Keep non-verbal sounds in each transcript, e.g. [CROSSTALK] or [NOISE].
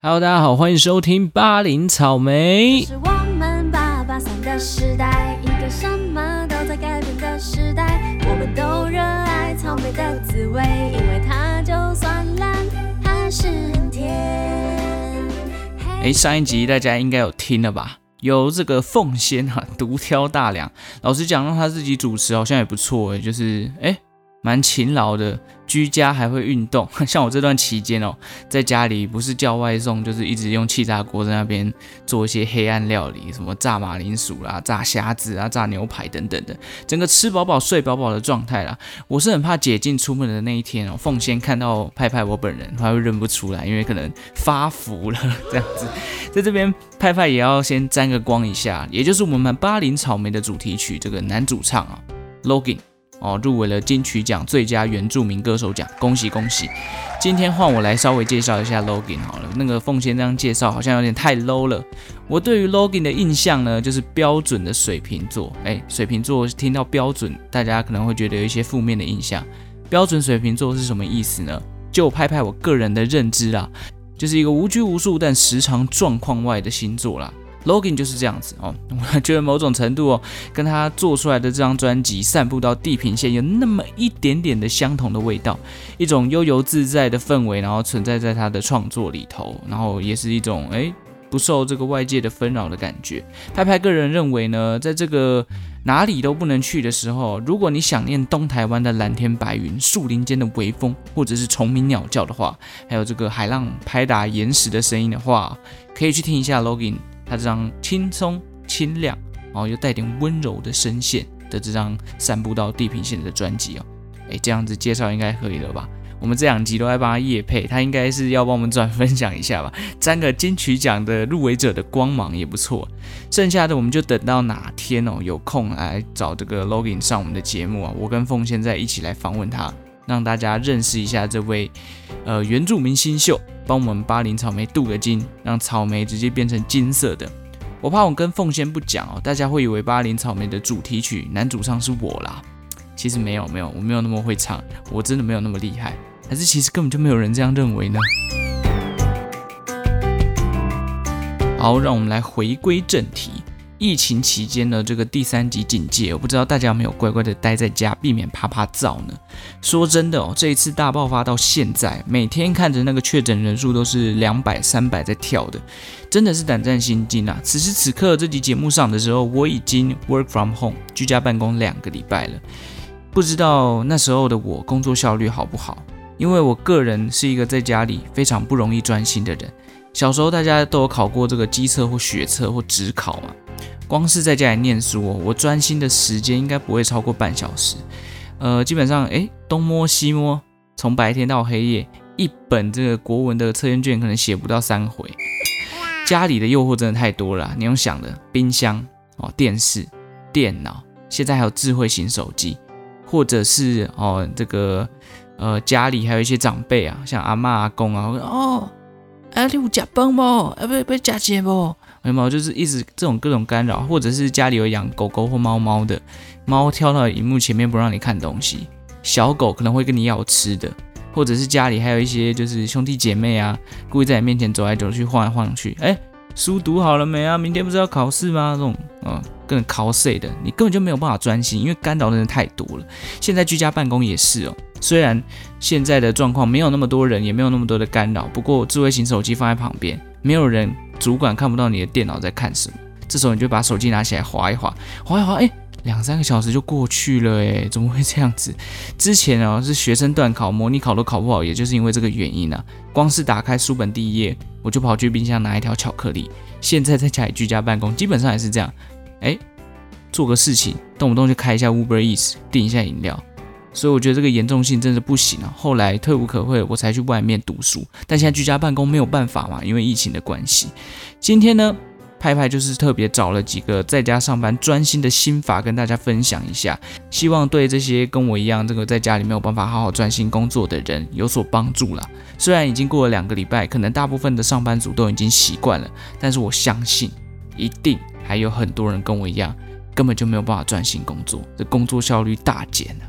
Hello，大家好，欢迎收听巴林草莓。是我们八八三的时代，一个什么都在改变的时代。我们都热爱草莓的滋味，因为它就算烂，还是很甜。哎，上一集大家应该有听了吧？有这个凤仙哈，独挑大梁。老实讲，让他自己主持好像也不错哎，就是哎。蛮勤劳的，居家还会运动。[LAUGHS] 像我这段期间哦，在家里不是叫外送，就是一直用气炸锅在那边做一些黑暗料理，什么炸马铃薯啦、炸虾子啊、炸牛排等等的，整个吃饱饱、睡饱饱的状态啦。我是很怕解禁出门的那一天哦，奉先看到派派我本人，他会认不出来，因为可能发福了这样子。在这边，派派也要先沾个光一下，也就是我们巴林草莓的主题曲这个男主唱啊，Logan。哦，入围了金曲奖最佳原住民歌手奖，恭喜恭喜！今天换我来稍微介绍一下 Logan 好了，那个奉先这样介绍好像有点太 low 了。我对于 Logan 的印象呢，就是标准的水瓶座。哎，水瓶座听到标准，大家可能会觉得有一些负面的印象。标准水瓶座是什么意思呢？就拍拍我个人的认知啦，就是一个无拘无束但时常状况外的星座啦。Logan 就是这样子哦，[LAUGHS] 我觉得某种程度哦，跟他做出来的这张专辑散布到地平线有那么一点点的相同的味道，一种悠游自在的氛围，然后存在在他的创作里头，然后也是一种哎不受这个外界的纷扰的感觉。拍拍个人认为呢，在这个哪里都不能去的时候，如果你想念东台湾的蓝天白云、树林间的微风，或者是虫鸣鸟叫的话，还有这个海浪拍打岩石的声音的话，可以去听一下 Logan。他这张轻松、清亮，然后又带点温柔的声线的这张散布到地平线的专辑哦，哎，这样子介绍应该可以了吧？我们这两集都在帮他夜配，他应该是要帮我们转分享一下吧，沾个金曲奖的入围者的光芒也不错。剩下的我们就等到哪天哦有空来找这个 Logan 上我们的节目啊，我跟凤现在一起来访问他，让大家认识一下这位呃原住民新秀。帮我们巴林草莓镀个金，让草莓直接变成金色的。我怕我跟凤仙不讲哦，大家会以为巴林草莓的主题曲男主唱是我啦。其实没有没有，我没有那么会唱，我真的没有那么厉害。还是其实根本就没有人这样认为呢？好，让我们来回归正题。疫情期间呢，这个第三级警戒，我不知道大家有没有乖乖的待在家，避免啪啪照呢？说真的哦，这一次大爆发到现在，每天看着那个确诊人数都是两百、三百在跳的，真的是胆战心惊啊！此时此刻这集节目上的时候，我已经 work from home 居家办公两个礼拜了，不知道那时候的我工作效率好不好？因为我个人是一个在家里非常不容易专心的人。小时候大家都有考过这个机测或学测或职考嘛。光是在家里念书哦，我专心的时间应该不会超过半小时。呃，基本上哎，东摸西摸，从白天到黑夜，一本这个国文的测验卷可能写不到三回。家里的诱惑真的太多了，你用想的，冰箱哦，电视、电脑，现在还有智慧型手机，或者是哦这个呃家里还有一些长辈啊，像阿妈阿公啊，哦，啊你有加饭不？啊不不加钱不？有没有就是一直这种各种干扰，或者是家里有养狗狗或猫猫的，猫跳到荧幕前面不让你看东西，小狗可能会跟你要吃的，或者是家里还有一些就是兄弟姐妹啊，故意在你面前走来走去晃来晃去，哎，书读好了没啊？明天不是要考试吗？这种嗯，跟考试的，你根本就没有办法专心，因为干扰的人太多了。现在居家办公也是哦，虽然现在的状况没有那么多人，也没有那么多的干扰，不过智慧型手机放在旁边，没有人。主管看不到你的电脑在看什么，这时候你就把手机拿起来划一划，划一划，哎，两三个小时就过去了，哎，怎么会这样子？之前啊是学生断考，模拟考都考不好，也就是因为这个原因啊。光是打开书本第一页，我就跑去冰箱拿一条巧克力。现在在家里居家办公，基本上也是这样，哎，做个事情，动不动就开一下 Uber Eats，订一下饮料。所以我觉得这个严重性真的不行啊！后来退无可退，我才去外面读书。但现在居家办公没有办法嘛，因为疫情的关系。今天呢，派派就是特别找了几个在家上班专心的心法跟大家分享一下，希望对这些跟我一样这个在家里没有办法好好专心工作的人有所帮助啦。虽然已经过了两个礼拜，可能大部分的上班族都已经习惯了，但是我相信一定还有很多人跟我一样，根本就没有办法专心工作，这工作效率大减了。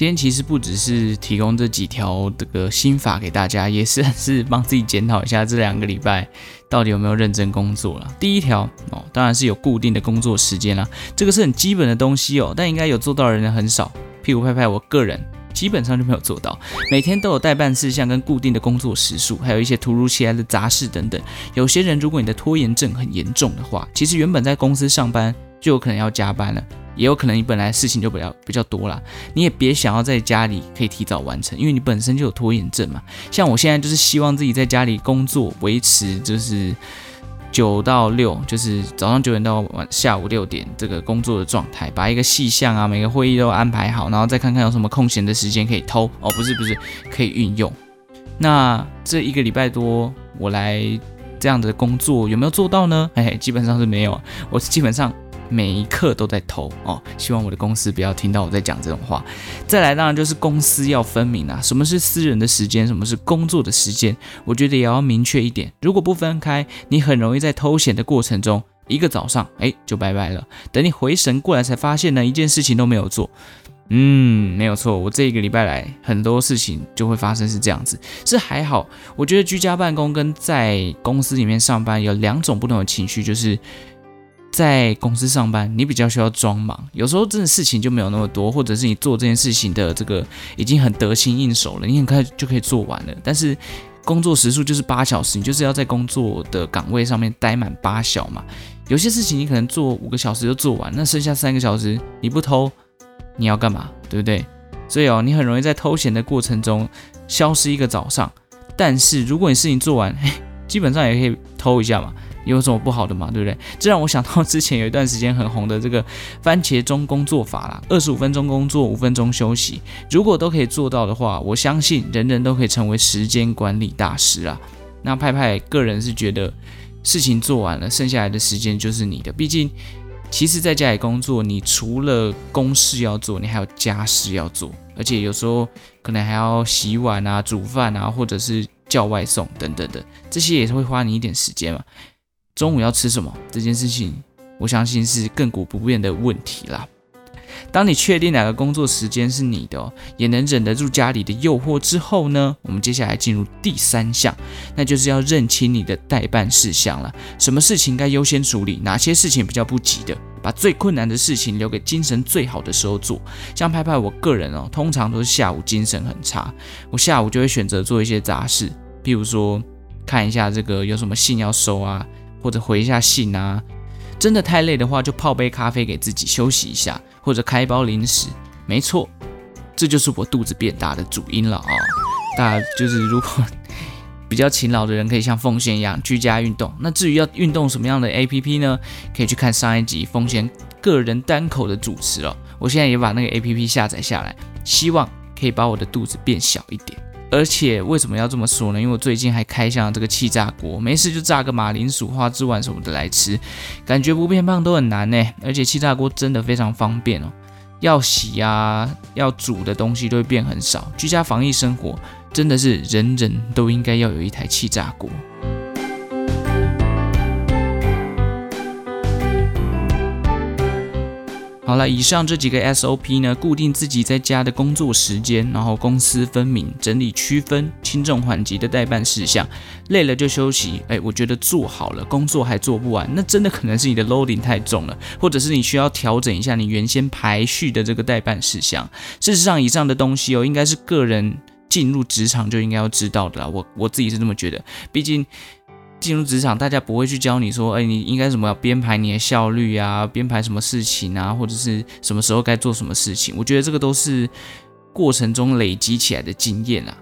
今天其实不只是提供这几条这个心法给大家，也是是帮自己检讨一下这两个礼拜到底有没有认真工作了。第一条哦，当然是有固定的工作时间啦，这个是很基本的东西哦，但应该有做到的人很少。屁股拍拍，我个人基本上就没有做到，每天都有代办事项跟固定的工作时数，还有一些突如其来的杂事等等。有些人如果你的拖延症很严重的话，其实原本在公司上班就有可能要加班了。也有可能你本来事情就比较比较多啦，你也别想要在家里可以提早完成，因为你本身就有拖延症嘛。像我现在就是希望自己在家里工作，维持就是九到六，就是早上九点到晚下午六点这个工作的状态，把一个细项啊，每个会议都安排好，然后再看看有什么空闲的时间可以偷哦，不是不是可以运用。那这一个礼拜多我来这样的工作有没有做到呢？嘿，基本上是没有，我是基本上。每一刻都在偷哦，希望我的公司不要听到我在讲这种话。再来，当然就是公司要分明啊，什么是私人的时间，什么是工作的时间，我觉得也要明确一点。如果不分开，你很容易在偷闲的过程中，一个早上哎就拜拜了。等你回神过来，才发现呢一件事情都没有做。嗯，没有错，我这一个礼拜来很多事情就会发生是这样子，是还好。我觉得居家办公跟在公司里面上班有两种不同的情绪，就是。在公司上班，你比较需要装忙，有时候真的事情就没有那么多，或者是你做这件事情的这个已经很得心应手了，你很快就可以做完了。但是工作时数就是八小时，你就是要在工作的岗位上面待满八小嘛。有些事情你可能做五个小时就做完，那剩下三个小时你不偷，你要干嘛？对不对？所以哦，你很容易在偷闲的过程中消失一个早上。但是如果你事情做完，嘿，基本上也可以偷一下嘛。有什么不好的嘛？对不对？这让我想到之前有一段时间很红的这个 [LAUGHS] 番茄钟工作法啦，二十五分钟工作，五分钟休息。如果都可以做到的话，我相信人人都可以成为时间管理大师啊。那派派个人是觉得事情做完了，剩下来的时间就是你的。毕竟，其实在家里工作，你除了公事要做，你还有家事要做，而且有时候可能还要洗碗啊、煮饭啊，或者是叫外送等等的，这些也是会花你一点时间嘛。中午要吃什么这件事情，我相信是亘古不变的问题啦。当你确定哪个工作时间是你的，也能忍得住家里的诱惑之后呢，我们接下来进入第三项，那就是要认清你的代办事项了。什么事情该优先处理，哪些事情比较不急的，把最困难的事情留给精神最好的时候做。像拍拍我个人哦，通常都是下午精神很差，我下午就会选择做一些杂事，譬如说看一下这个有什么信要收啊。或者回一下信啊，真的太累的话，就泡杯咖啡给自己休息一下，或者开包零食。没错，这就是我肚子变大的主因了啊！大家就是如果比较勤劳的人，可以像奉贤一样居家运动。那至于要运动什么样的 A P P 呢？可以去看上一集奉贤个人单口的主持哦。我现在也把那个 A P P 下载下来，希望可以把我的肚子变小一点。而且为什么要这么说呢？因为我最近还开箱了这个气炸锅，没事就炸个马铃薯、花枝丸什么的来吃，感觉不变胖都很难呢。而且气炸锅真的非常方便哦，要洗啊、要煮的东西都会变很少。居家防疫生活真的是人人都应该要有一台气炸锅。好了，以上这几个 SOP 呢，固定自己在家的工作时间，然后公私分明，整理区分轻重缓急的代办事项，累了就休息。哎，我觉得做好了，工作还做不完，那真的可能是你的 loading 太重了，或者是你需要调整一下你原先排序的这个代办事项。事实上，以上的东西哦，应该是个人进入职场就应该要知道的啦。我我自己是这么觉得，毕竟。进入职场，大家不会去教你说，哎，你应该怎么样编排你的效率啊，编排什么事情啊，或者是什么时候该做什么事情。我觉得这个都是过程中累积起来的经验啊。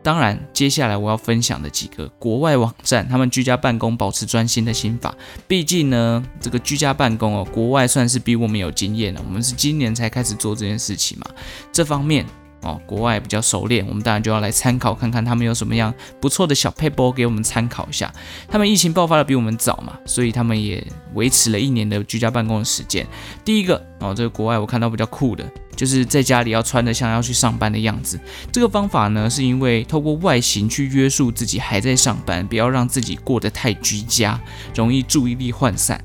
当然，接下来我要分享的几个国外网站，他们居家办公保持专心的心法。毕竟呢，这个居家办公哦，国外算是比我们有经验了。我们是今年才开始做这件事情嘛，这方面。哦，国外比较熟练，我们当然就要来参考看看他们有什么样不错的小配波给我们参考一下。他们疫情爆发的比我们早嘛，所以他们也维持了一年的居家办公的时间。第一个哦，这个国外我看到比较酷的，就是在家里要穿的像要去上班的样子。这个方法呢，是因为透过外形去约束自己还在上班，不要让自己过得太居家，容易注意力涣散。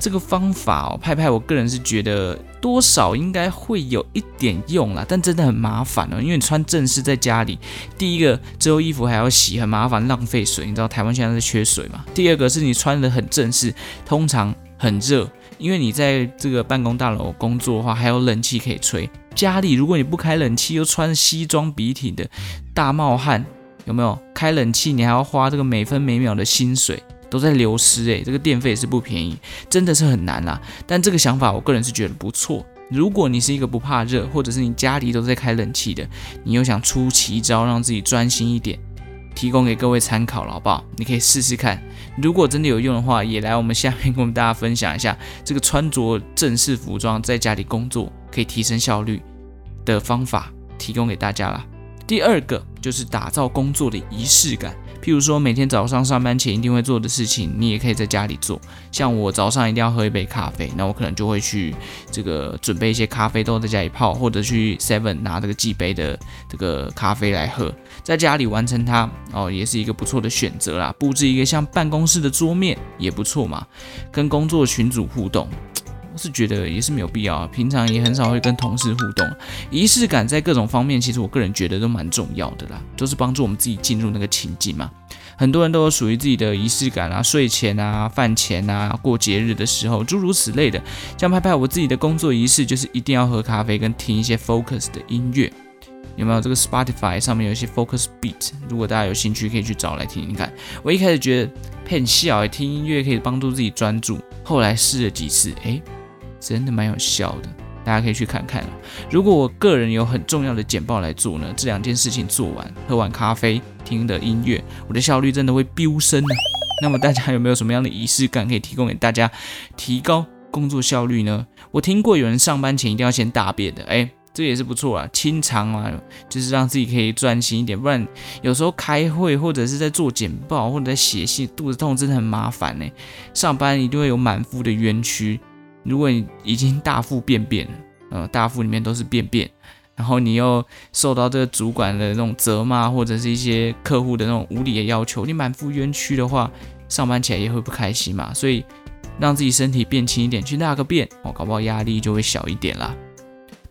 这个方法哦，派派我个人是觉得多少应该会有一点用啦，但真的很麻烦哦，因为你穿正式在家里，第一个之后衣服还要洗，很麻烦，浪费水。你知道台湾现在是缺水嘛？第二个是你穿的很正式，通常很热，因为你在这个办公大楼工作的话，还有冷气可以吹。家里如果你不开冷气，又穿西装笔挺的，大冒汗，有没有？开冷气你还要花这个每分每秒的薪水。都在流失诶，这个电费也是不便宜，真的是很难啦。但这个想法我个人是觉得不错。如果你是一个不怕热，或者是你家里都在开冷气的，你又想出奇招让自己专心一点，提供给各位参考了，好不好？你可以试试看。如果真的有用的话，也来我们下面跟我们大家分享一下这个穿着正式服装在家里工作可以提升效率的方法，提供给大家啦。第二个就是打造工作的仪式感。譬如说，每天早上上班前一定会做的事情，你也可以在家里做。像我早上一定要喝一杯咖啡，那我可能就会去这个准备一些咖啡豆在家里泡，或者去 Seven 拿这个寄杯的这个咖啡来喝，在家里完成它哦，也是一个不错的选择啦。布置一个像办公室的桌面也不错嘛，跟工作群组互动。是觉得也是没有必要啊，平常也很少会跟同事互动。仪式感在各种方面，其实我个人觉得都蛮重要的啦，都是帮助我们自己进入那个情境嘛。很多人都有属于自己的仪式感啊，睡前啊、饭前啊、过节日的时候，诸如此类的。像拍拍我自己的工作仪式，就是一定要喝咖啡跟听一些 focus 的音乐。有没有这个 Spotify 上面有一些 focus beat？如果大家有兴趣，可以去找来听听看。我一开始觉得很笑，听音乐可以帮助自己专注，后来试了几次，哎。真的蛮有效的，大家可以去看看如果我个人有很重要的简报来做呢，这两件事情做完，喝完咖啡，听的音乐，我的效率真的会飙升呢。那么大家有没有什么样的仪式感可以提供给大家，提高工作效率呢？我听过有人上班前一定要先大便的，哎，这也是不错啊，清肠啊，就是让自己可以专心一点。不然有时候开会或者是在做简报或者在写信，肚子痛真的很麻烦呢。上班一定会有满腹的冤屈。如果你已经大腹便便了，呃，大腹里面都是便便，然后你又受到这个主管的那种责骂，或者是一些客户的那种无理的要求，你满腹冤屈的话，上班起来也会不开心嘛。所以让自己身体变轻一点，去拉个便，哦，搞不好压力就会小一点啦。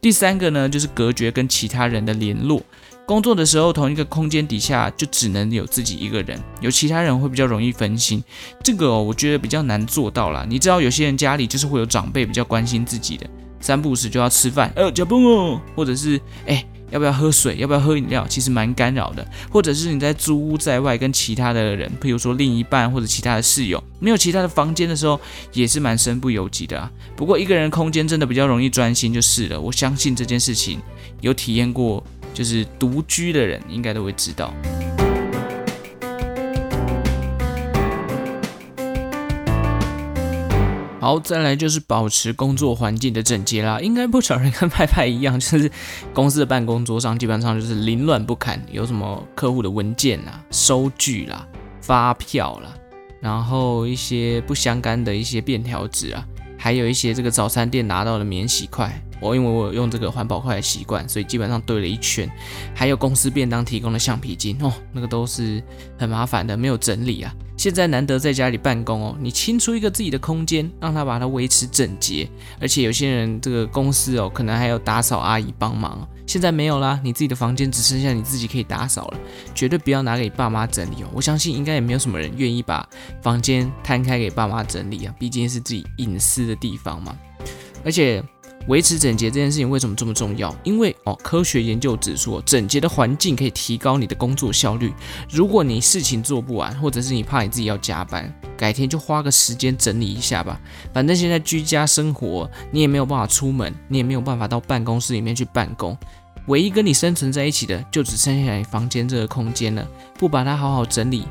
第三个呢，就是隔绝跟其他人的联络。工作的时候，同一个空间底下就只能有自己一个人，有其他人会比较容易分心。这个我觉得比较难做到啦。你知道，有些人家里就是会有长辈比较关心自己的，三不五时就要吃饭，呃，脚崩哦，或者是哎，要不要喝水，要不要喝饮料，其实蛮干扰的。或者是你在租屋在外，跟其他的人，譬如说另一半或者其他的室友，没有其他的房间的时候，也是蛮身不由己的啊。不过一个人空间真的比较容易专心就是了。我相信这件事情有体验过。就是独居的人应该都会知道。好，再来就是保持工作环境的整洁啦。应该不少人跟派派一样，[LAUGHS] 就是公司的办公桌上基本上就是凌乱不堪，有什么客户的文件啦、收据啦、发票啦，然后一些不相干的一些便条纸啊，还有一些这个早餐店拿到的免洗筷。我因为我有用这个环保筷的习惯，所以基本上堆了一圈，还有公司便当提供的橡皮筋哦，那个都是很麻烦的，没有整理啊。现在难得在家里办公哦，你清出一个自己的空间，让他把它维持整洁，而且有些人这个公司哦，可能还有打扫阿姨帮忙，现在没有啦，你自己的房间只剩下你自己可以打扫了，绝对不要拿给爸妈整理哦。我相信应该也没有什么人愿意把房间摊开给爸妈整理啊，毕竟是自己隐私的地方嘛，而且。维持整洁这件事情为什么这么重要？因为哦，科学研究指出，整洁的环境可以提高你的工作效率。如果你事情做不完，或者是你怕你自己要加班，改天就花个时间整理一下吧。反正现在居家生活，你也没有办法出门，你也没有办法到办公室里面去办公，唯一跟你生存在一起的，就只剩下你房间这个空间了。不把它好好整理，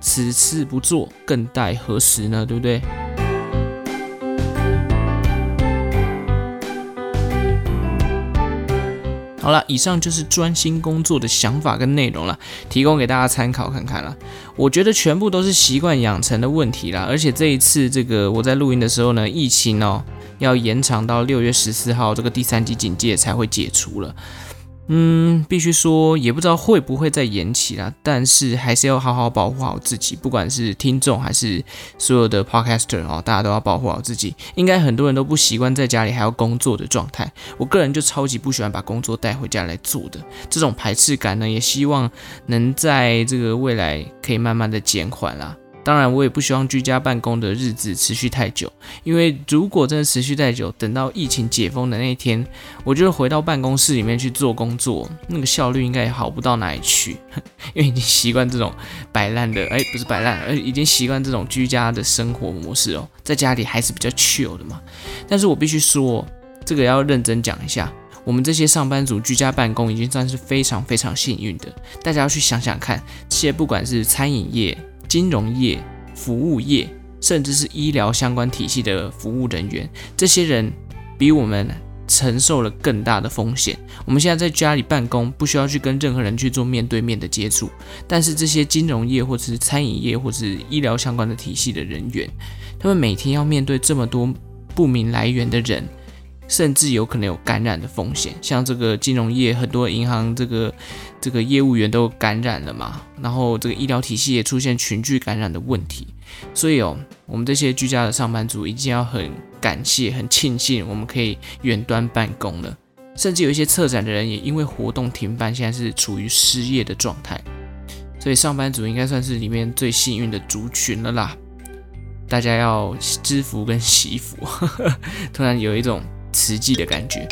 此次不做，更待何时呢？对不对？好了，以上就是专心工作的想法跟内容了，提供给大家参考看看了。我觉得全部都是习惯养成的问题啦，而且这一次这个我在录音的时候呢，疫情哦要延长到六月十四号这个第三级警戒才会解除了。嗯，必须说，也不知道会不会再延期啦。但是还是要好好保护好自己，不管是听众还是所有的 podcaster 哦，大家都要保护好自己。应该很多人都不习惯在家里还要工作的状态，我个人就超级不喜欢把工作带回家来做的，这种排斥感呢，也希望能在这个未来可以慢慢的减缓啦。当然，我也不希望居家办公的日子持续太久，因为如果真的持续太久，等到疫情解封的那一天，我觉得回到办公室里面去做工作，那个效率应该也好不到哪里去，[LAUGHS] 因为已经习惯这种摆烂的，哎，不是摆烂，而已经习惯这种居家的生活模式哦，在家里还是比较 chill 的嘛。但是我必须说，这个要认真讲一下，我们这些上班族居家办公已经算是非常非常幸运的，大家要去想想看，这些不管是餐饮业。金融业、服务业，甚至是医疗相关体系的服务人员，这些人比我们承受了更大的风险。我们现在在家里办公，不需要去跟任何人去做面对面的接触，但是这些金融业或者是餐饮业或者是医疗相关的体系的人员，他们每天要面对这么多不明来源的人。甚至有可能有感染的风险，像这个金融业，很多银行这个这个业务员都感染了嘛，然后这个医疗体系也出现群聚感染的问题，所以哦，我们这些居家的上班族一定要很感谢、很庆幸我们可以远端办公了，甚至有一些策展的人也因为活动停办，现在是处于失业的状态，所以上班族应该算是里面最幸运的族群了啦，大家要知福跟惜福，[LAUGHS] 突然有一种。实际的感觉，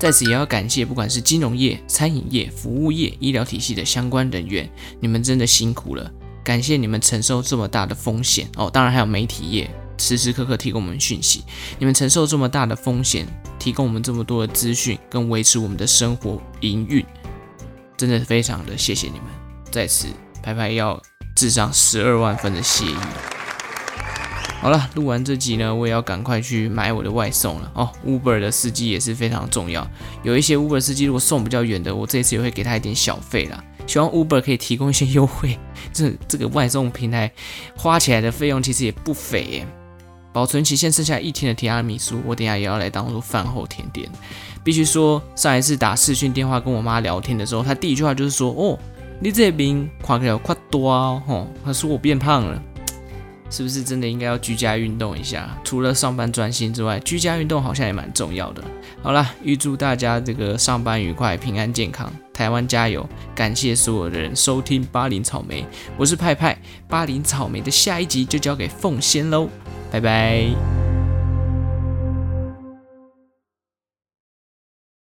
在此也要感谢，不管是金融业、餐饮业、服务业、医疗体系的相关人员，你们真的辛苦了，感谢你们承受这么大的风险哦。当然还有媒体业，时时刻刻提供我们讯息，你们承受这么大的风险，提供我们这么多的资讯，跟维持我们的生活营运，真的非常的谢谢你们。在此，拍拍要致上十二万分的谢意。好了，录完这集呢，我也要赶快去买我的外送了哦。Uber 的司机也是非常重要，有一些 Uber 司机如果送比较远的，我这次也会给他一点小费啦。希望 Uber 可以提供一些优惠。[LAUGHS] 这这个外送平台花起来的费用其实也不菲耶。保存期限剩下一天的提拉米苏，我等下也要来当做饭后甜点。必须说，上一次打视讯电话跟我妈聊天的时候，她第一句话就是说：“哦，你这边快了快多哦。”，她说我变胖了。是不是真的应该要居家运动一下？除了上班专心之外，居家运动好像也蛮重要的。好了，预祝大家这个上班愉快、平安健康，台湾加油！感谢所有的人收听巴林草莓，我是派派。巴林草莓的下一集就交给凤仙喽，拜拜。